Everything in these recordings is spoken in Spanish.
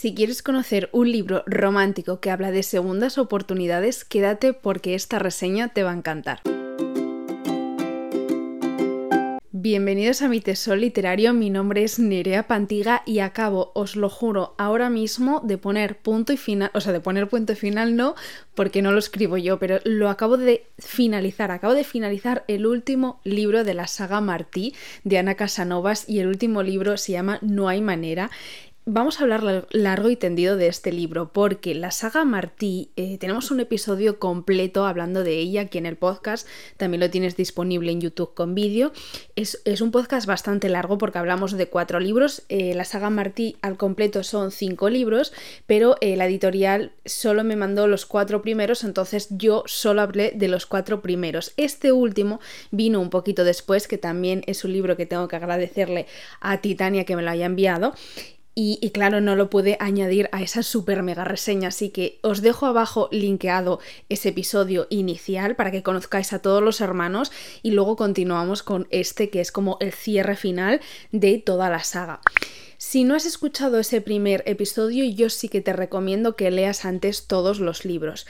Si quieres conocer un libro romántico que habla de segundas oportunidades, quédate porque esta reseña te va a encantar. Bienvenidos a mi tesoro literario, mi nombre es Nerea Pantiga y acabo, os lo juro, ahora mismo de poner punto y final, o sea, de poner punto y final no, porque no lo escribo yo, pero lo acabo de finalizar, acabo de finalizar el último libro de la saga Martí de Ana Casanovas y el último libro se llama No hay manera Vamos a hablar largo y tendido de este libro porque la saga Martí, eh, tenemos un episodio completo hablando de ella aquí en el podcast, también lo tienes disponible en YouTube con vídeo. Es, un podcast bastante largo porque hablamos de cuatro libros, eh, la saga Martí al completo son cinco libros, pero eh, la editorial solo me mandó los cuatro primeros, entonces yo solo hablé de los cuatro primeros. Este último vino un poquito después, que también es un libro que tengo que agradecerle a Titania que me lo haya enviado. Y, claro, no lo pude añadir a esa super mega reseña, así que os dejo abajo linkeado ese episodio inicial para que conozcáis a todos los hermanos y luego continuamos con este que es como el cierre final de toda la saga. Si no has escuchado ese primer episodio, yo sí que te recomiendo que leas antes todos los libros.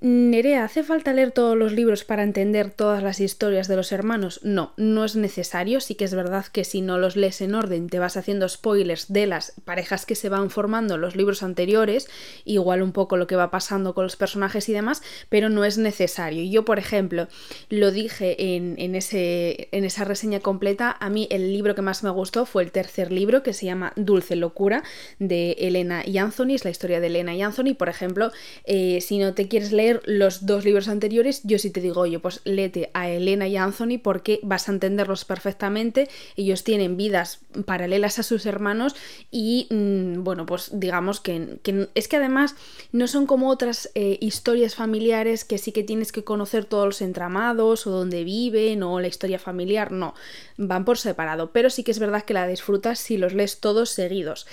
Nerea, ¿hace falta leer todos los libros para entender todas las historias de los hermanos? No, no es necesario. Sí que es verdad que si no los lees en orden te vas haciendo spoilers de las parejas que se van formando en los libros anteriores, igual un poco lo que va pasando con los personajes y demás, pero no es necesario. Yo, por ejemplo, lo dije en, ese, en esa reseña completa, a mí el libro que más me gustó fue el tercer libro que se llama Dulce Locura de Elena y Anthony, es la historia de Elena y Anthony. Por ejemplo, eh, si no te quieres leer los dos libros anteriores, yo sí te digo, oye, pues léete a Elena y a Anthony porque vas a entenderlos perfectamente. Ellos tienen vidas paralelas a sus hermanos y, mm, bueno, pues digamos que, es que además no son como otras eh, historias familiares que sí que tienes que conocer todos los entramados o dónde viven o la historia familiar, no, van por separado, pero sí que es verdad que la disfrutas si los lees todos seguidos.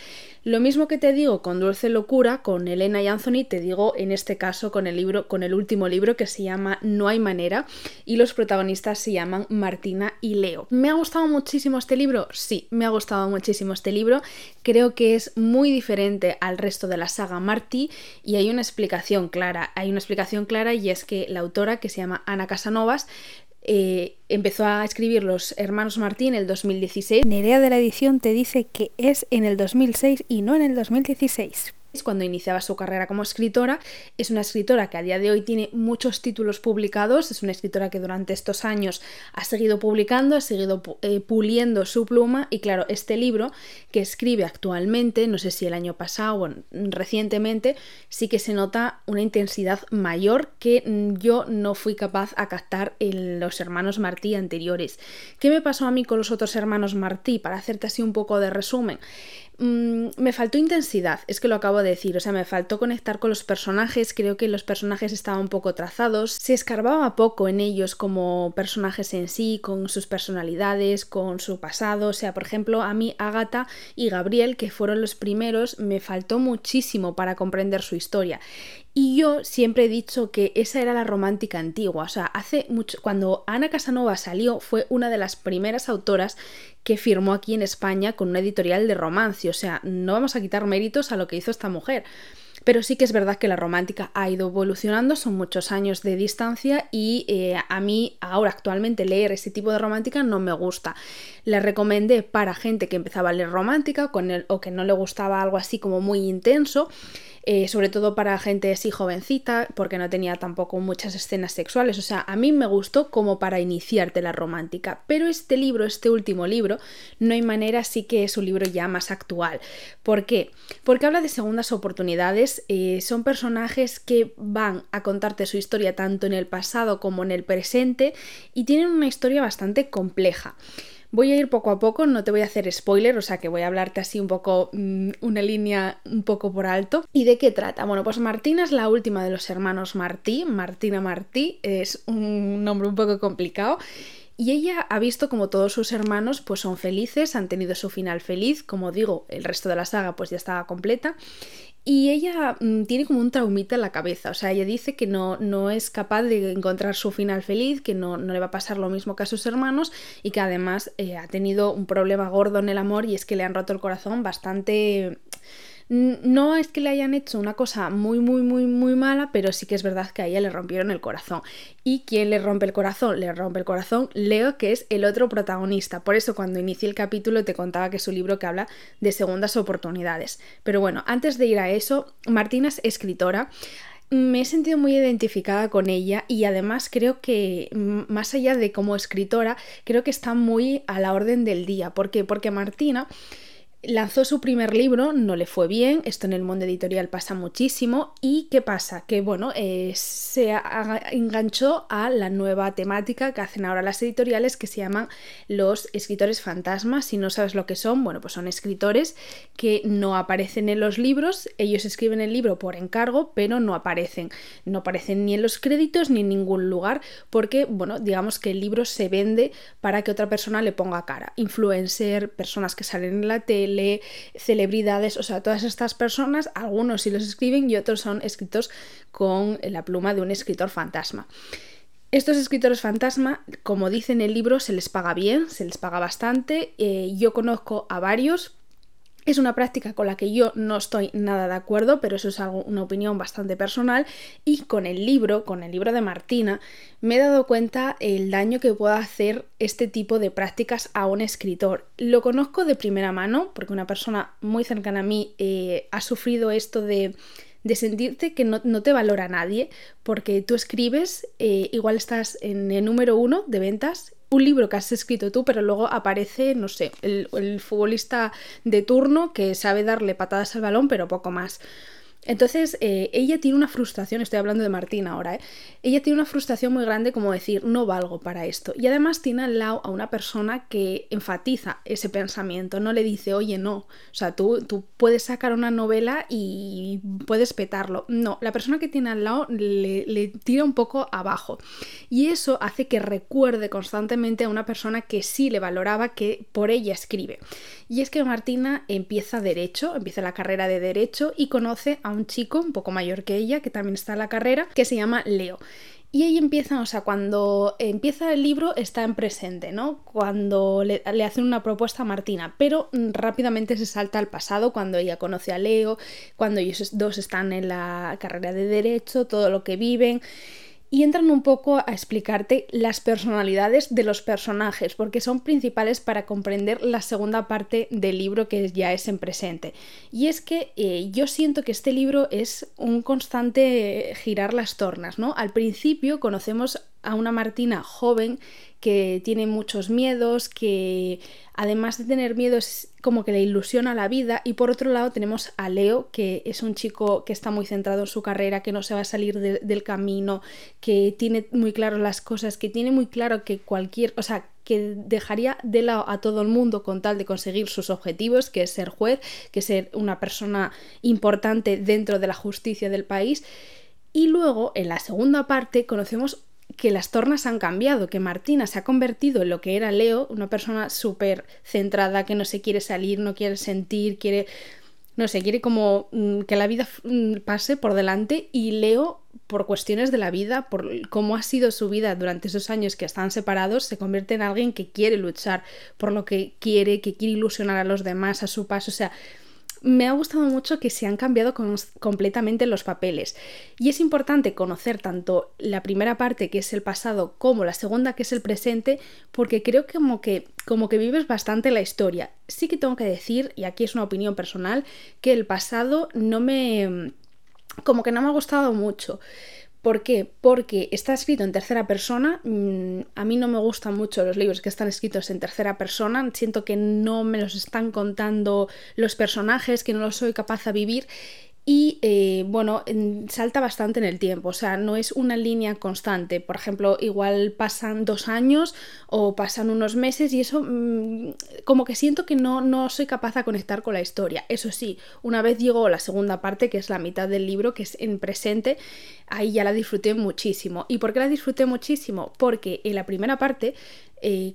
Lo mismo que te digo con Dulce Locura, con Elena y Anthony, te digo en este caso con el libro, con el último libro que se llama No hay manera y los protagonistas se llaman Martina y Leo. ¿Me ha gustado muchísimo este libro? Sí, me ha gustado muchísimo este libro. Creo que es muy diferente al resto de la saga Martí y hay una explicación clara. Hay una explicación clara y es que la autora, que se llama Ana Casanovas, eh, empezó a escribir Los Hermanos Martín en el 2016. Nerea de la edición te dice que es en el 2006 y no en el 2016 cuando iniciaba su carrera como escritora. Es una escritora que a día de hoy tiene muchos títulos publicados, es una escritora que durante estos años ha seguido publicando, ha seguido eh, puliendo su pluma y claro, este libro que escribe actualmente, no sé si el año pasado o recientemente, sí que se nota una intensidad mayor que yo no fui capaz a captar en los hermanos Martí anteriores. ¿Qué me pasó a mí con los otros hermanos Martí? Para hacerte así un poco de resumen. Mm, me faltó intensidad, es que lo acabo de decir, o sea, me faltó conectar con los personajes, creo que los personajes estaban un poco trazados, se escarbaba poco en ellos como personajes en sí, con sus personalidades, con su pasado, o sea, por ejemplo, a mí Agatha y Gabriel, que fueron los primeros, me faltó muchísimo para comprender su historia. Y yo siempre he dicho que esa era la romántica antigua, o sea, hace mucho, cuando Ana Casanova salió, fue una de las primeras autoras que firmó aquí en España con una editorial de romance. O sea, no vamos a quitar méritos a lo que hizo esta mujer. Pero sí que es verdad que la romántica ha ido evolucionando, son muchos años de distancia y eh, a mí ahora actualmente leer ese tipo de romántica no me gusta. La recomendé para gente que empezaba a leer romántica con el, o que no le gustaba algo así como muy intenso eh, sobre todo para gente así jovencita, porque no tenía tampoco muchas escenas sexuales. O sea, a mí me gustó como para iniciarte la romántica. Pero este libro, este último libro, no hay manera, sí que es un libro ya más actual. ¿Por qué? Porque habla de segundas oportunidades. Eh, son personajes que van a contarte su historia tanto en el pasado como en el presente y tienen una historia bastante compleja. Voy a ir poco a poco, no te voy a hacer spoiler, o sea que voy a hablarte así un poco, mm, una línea un poco por alto. ¿Y de qué trata? Bueno, pues Martina es la última de los hermanos Martí, Martina Martí, es un nombre un poco complicado. Y ella ha visto como todos sus hermanos pues son felices, han tenido su final feliz, como digo, el resto de la saga pues ya estaba completa y ella mm, tiene como un traumita en la cabeza, o sea, ella dice que no, no es capaz de encontrar su final feliz, que no, no, le va a pasar lo mismo que a sus hermanos y que además eh, ha tenido un problema gordo en el amor y es que le han roto el corazón bastante No es que le hayan hecho una cosa muy, muy, muy, muy mala, pero sí que es verdad que a ella le rompieron el corazón. ¿Y quién le rompe el corazón? Le rompe el corazón Leo, que es el otro protagonista. Por eso cuando inicié el capítulo te contaba que es libro que habla de segundas oportunidades. Pero bueno, antes de ir a eso, Martina es escritora me he sentido muy identificada con ella y además creo que más allá de como escritora, creo que está muy a la orden del día. ¿Por qué? Porque Martina lanzó su primer libro, no le fue bien, esto en el mundo editorial pasa muchísimo, y ¿qué pasa? Que bueno, eh, se enganchó a la nueva temática que hacen ahora las editoriales que se llaman los escritores fantasmas, si no sabes lo que son, bueno, pues son escritores que no aparecen en los libros, ellos escriben el libro por encargo, pero no aparecen, no aparecen ni en los créditos ni en ningún lugar, porque bueno, digamos que el libro se vende para que otra persona le ponga cara, influencer, personas que salen en la tele, celebridades, o sea, todas estas personas, algunos sí los escriben y otros son escritos con la pluma de un escritor fantasma. Estos escritores fantasma, como dice en el libro, se les paga bien, se les paga bastante. Eh, yo conozco a varios, es una práctica con la que yo no estoy nada de acuerdo, pero eso es algo, una opinión bastante personal. Y con el libro, con el libro de Martina, me he dado cuenta el daño que puede hacer este tipo de prácticas a un escritor. Lo conozco de primera mano, porque una persona muy cercana a mí eh, ha sufrido esto de de sentirte que no, te valora nadie, porque tú escribes, eh, igual estás en el número uno de ventas un libro que has escrito tú, pero luego aparece, no sé, el, el futbolista de turno que sabe darle patadas al balón, pero poco más. Entonces, eh, ella tiene una frustración, estoy hablando de Martina ahora, ¿eh? ella tiene una frustración muy grande como decir, no valgo para esto. Y además tiene al lado a una persona que enfatiza ese pensamiento, no le dice, oye, no, o sea, tú, tú puedes sacar una novela y puedes petarlo. No, la persona que tiene al lado le, le tira un poco abajo. Y eso hace que recuerde constantemente a una persona que sí le valoraba, que por ella escribe. Y es que Martina empieza derecho, empieza la carrera de derecho y conoce a un chico un poco mayor que ella, que también está en la carrera, que se llama Leo. Y ella empieza, o sea, cuando empieza el libro está en presente, ¿no? Cuando le, le, hacen una propuesta a Martina, pero rápidamente se salta al pasado, cuando ella conoce a Leo, cuando ellos dos están en la carrera de derecho, todo lo que viven y entran un poco a explicarte las personalidades de los personajes, porque son principales para comprender la segunda parte del libro que ya es en presente. Y es que eh, yo siento que este libro es un constante girar las tornas, ¿no? Al principio conocemos a una Martina joven que tiene muchos miedos, que además de tener miedo es como que le ilusiona la vida y por otro lado tenemos a Leo que es un chico que está muy centrado en su carrera, que no se va a salir del camino, que tiene muy claro las cosas, que tiene muy claro que cualquier, o sea, que dejaría de lado a todo el mundo con tal de conseguir sus objetivos, que es ser juez, que es ser una persona importante dentro de la justicia del país. Y luego, en la segunda parte, conocemos que las tornas han cambiado, que Martina se ha convertido en lo que era Leo, una persona súper centrada, que no se quiere salir, no quiere sentir, quiere, no sé, quiere como mm, que la vida mm, pase por delante. Y Leo, por cuestiones de la vida, por cómo ha sido su vida durante esos años que están separados, se convierte en alguien que quiere luchar por lo que quiere, que quiere ilusionar a los demás a su paso, o sea, me ha gustado mucho que se han cambiado completamente los papeles. Y es importante conocer tanto la primera parte, que es el pasado, como la segunda, que es el presente, porque creo que como que, como que vives bastante la historia. Sí que tengo que decir, y aquí es una opinión personal, que el pasado no me... como que no me ha gustado mucho. ¿Por qué? Porque está escrito en tercera persona. Mm, a mí no me gustan mucho los libros que están escritos en tercera persona. Siento que no me los están contando los personajes, que no los soy capaz de vivir y eh, bueno, salta bastante en el tiempo, o sea, no es una línea constante. Por ejemplo, igual pasan dos años o pasan unos meses y eso mm, como que siento que no, no soy capaz de conectar con la historia. Eso sí, una vez llegó la segunda parte, que es la mitad del libro, que es en presente, ahí ya la disfruté muchísimo. ¿Y por qué la disfruté muchísimo? Porque en la primera parte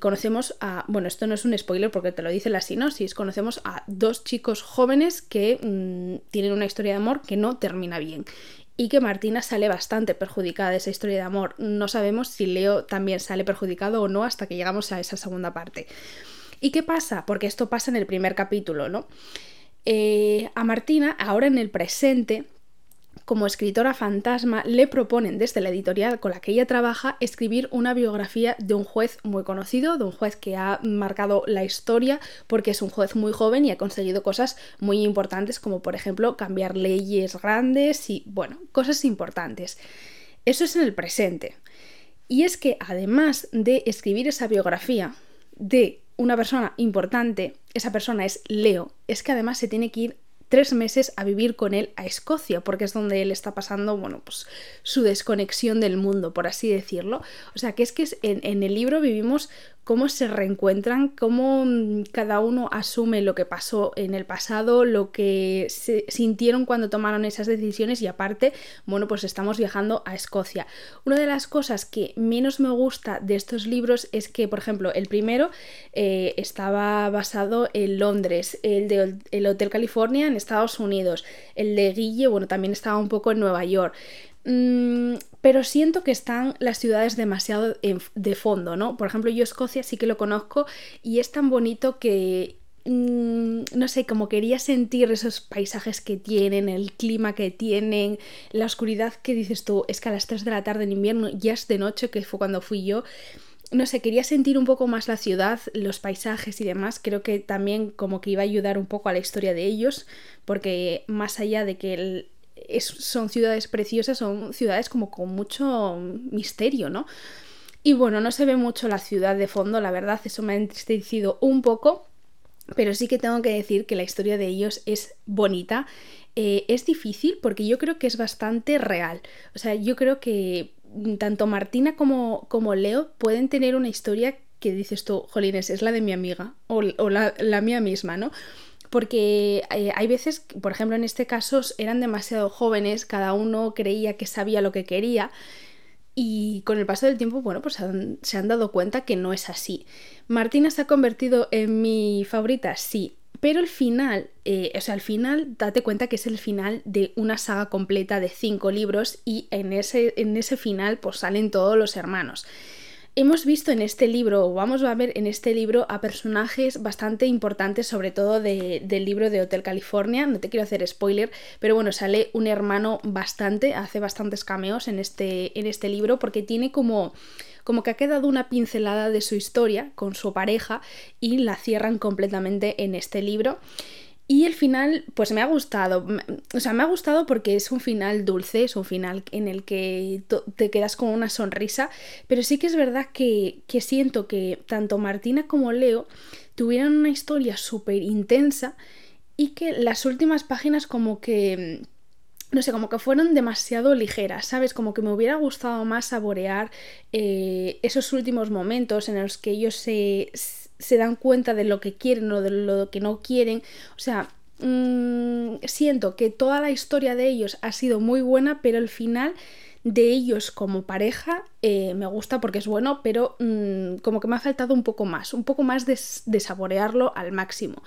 conocemos a, bueno, esto no es un spoiler porque te lo dice la sinopsis, conocemos a dos chicos jóvenes que mm, tienen una historia de amor que no termina bien y que Martina sale bastante perjudicada de esa historia de amor. No sabemos si Leo también sale perjudicado o no hasta que llegamos a esa segunda parte. ¿Y qué pasa? Porque esto pasa en el primer capítulo, ¿no? Eh, a Martina, ahora en el presente, como escritora fantasma, le proponen desde la editorial con la que ella trabaja escribir una biografía de un juez muy conocido, de un juez que ha marcado la historia porque es un juez muy joven y ha conseguido cosas muy importantes como por ejemplo cambiar leyes grandes y bueno, cosas importantes. Eso es en el presente. Y es que además de escribir esa biografía de una persona importante, esa persona es Leo, es que además se tiene que ir tres meses a vivir con él a Escocia, porque es donde él está pasando, bueno, pues su desconexión del mundo, por así decirlo. O sea, que es que en, en el libro vivimos cómo se reencuentran, cómo mm, cada uno asume lo que pasó en el pasado, lo que se sintieron cuando tomaron esas decisiones y aparte, bueno, pues estamos viajando a Escocia. Una de las cosas que menos me gusta de estos libros es que, por ejemplo, el primero eh, estaba basado en Londres, el de el Hotel California en Estados Unidos, el de Guille, bueno, también estaba un poco en Nueva York. Mm, pero siento que están las ciudades demasiado de fondo, ¿no? Por ejemplo, yo Escocia sí que lo conozco y es tan bonito que mm, no sé, como quería sentir esos paisajes que tienen, el clima que tienen, la oscuridad que dices tú, es que a las 3 de la tarde en invierno ya es de noche, que fue cuando fui yo. No sé, quería sentir un poco más la ciudad, los paisajes y demás. Creo que también como que iba a ayudar un poco a la historia de ellos, porque más allá de que el, son ciudades preciosas, son ciudades como con mucho misterio, ¿no? Y bueno, no se ve mucho la ciudad de fondo, la verdad, eso me ha entristecido un poco, pero sí que tengo que decir que la historia de ellos es bonita. Eh, es difícil porque yo creo que es bastante real. O sea, yo creo que tanto Martina como, como Leo pueden tener una historia que dices tú, Jolines, es la de mi amiga o, la, la mía misma, ¿no? Porque eh, hay veces, por ejemplo en este caso, eran demasiado jóvenes, cada uno creía que sabía lo que quería y con el paso del tiempo, bueno, pues se han dado cuenta que no es así. Martina se ha convertido en mi favorita, sí, pero el final, eh, o sea, al final, date cuenta que es el final de una saga completa de cinco libros y en ese, en ese final pues salen todos los hermanos. Hemos visto en este libro, o vamos a ver en este libro, a personajes bastante importantes, sobre todo del libro de Hotel California. No te quiero hacer spoiler, pero bueno, sale un hermano bastante, hace bastantes cameos en este, en este libro, porque tiene como como que ha quedado una pincelada de su historia con su pareja y la cierran completamente en este libro. Y el final, pues me ha gustado. O sea, me ha gustado porque es un final dulce, es un final en el que te quedas con una sonrisa. Pero sí que es verdad que, que siento que tanto Martina como Leo tuvieron una historia súper intensa y que las últimas páginas como que no sé, como que fueron demasiado ligeras, ¿sabes? Como que me hubiera gustado más saborear eh, esos últimos momentos en los que ellos se, se dan cuenta de lo que quieren o de lo que no quieren. O sea, mmm, siento que toda la historia de ellos ha sido muy buena, pero el final de ellos como pareja eh, me gusta porque es bueno, pero mmm, como que me ha faltado un poco más, un poco más de, de saborearlo al máximo.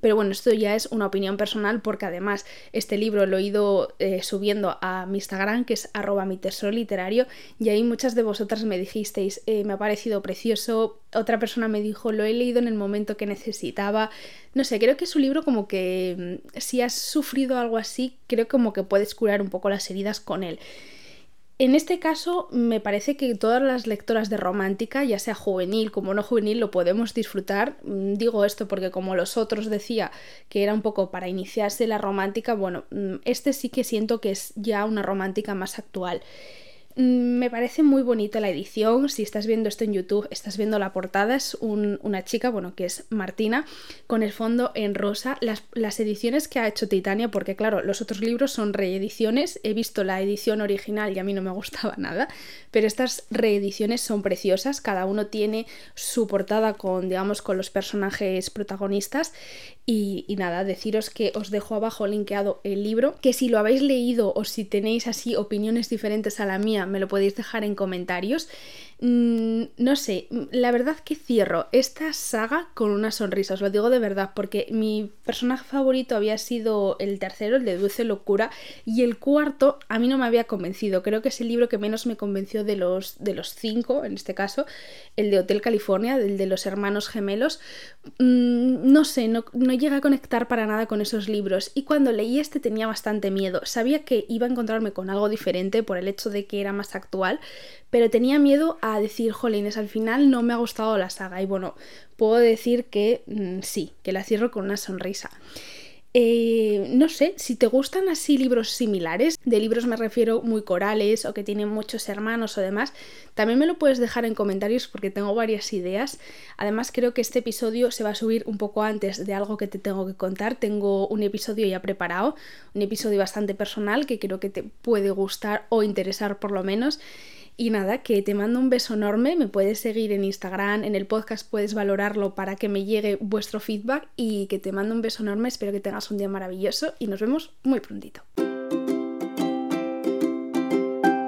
Pero bueno, esto ya es una opinión personal porque además este libro lo he ido eh, subiendo a mi Instagram, que es arroba mi tesoro literario, y ahí muchas de vosotras me dijisteis, eh, me ha parecido precioso, otra persona me dijo, lo he leído en el momento que necesitaba. No sé, creo que es un libro como que mm, si has sufrido algo así, creo como que puedes curar un poco las heridas con él. En este caso, me parece que todas las lectoras de romántica, ya sea juvenil como no juvenil, lo podemos disfrutar. Mm, digo esto porque como los otros decía que era un poco para iniciarse la romántica, bueno, mm, este sí que siento que es ya una romántica más actual. Mm, me parece muy bonita la edición. Si estás viendo esto en YouTube, estás viendo la portada. Es una chica, bueno, que es Martina, con el fondo en rosa. Las, las, ediciones que ha hecho Titania, porque claro, los otros libros son reediciones. He visto la edición original y a mí no me gustaba nada. Pero estas reediciones son preciosas. Cada uno tiene su portada con, digamos, con los personajes protagonistas. Y, y, nada, deciros que os dejo abajo linkeado el libro, que si lo habéis leído o si tenéis así opiniones diferentes a la mía, me lo podéis dejar en comentarios. Mm, no sé, la verdad que cierro esta saga con una sonrisa, os lo digo de verdad, porque mi personaje favorito había sido el tercero, el de Dulce Locura, y el cuarto a mí no me había convencido. Creo que es el libro que menos me convenció de los, de los cinco, en este caso, el de Hotel California, el de los hermanos gemelos. Mm, no sé, no, no a conectar para nada con esos libros y cuando leí este tenía bastante miedo. Sabía que iba a encontrarme con algo diferente por el hecho de que era más actual, pero tenía miedo a decir, jolines, al final no me ha gustado la saga y bueno, puedo decir que mm, sí, que la cierro con una sonrisa. Eh, no sé, si te gustan así libros similares, de libros me refiero muy corales o que tienen muchos hermanos o demás, también me lo puedes dejar en comentarios porque tengo varias ideas. Además creo que este episodio se va a subir un poco antes de algo que te tengo que contar. Tengo un episodio ya preparado, un episodio bastante personal que creo que te puede gustar o interesar por lo menos. Y nada, que te mando un beso enorme, me puedes seguir en Instagram, en el podcast puedes valorarlo para que me llegue vuestro feedback y que te mando un beso enorme, espero que tengas un día maravilloso y nos vemos muy prontito.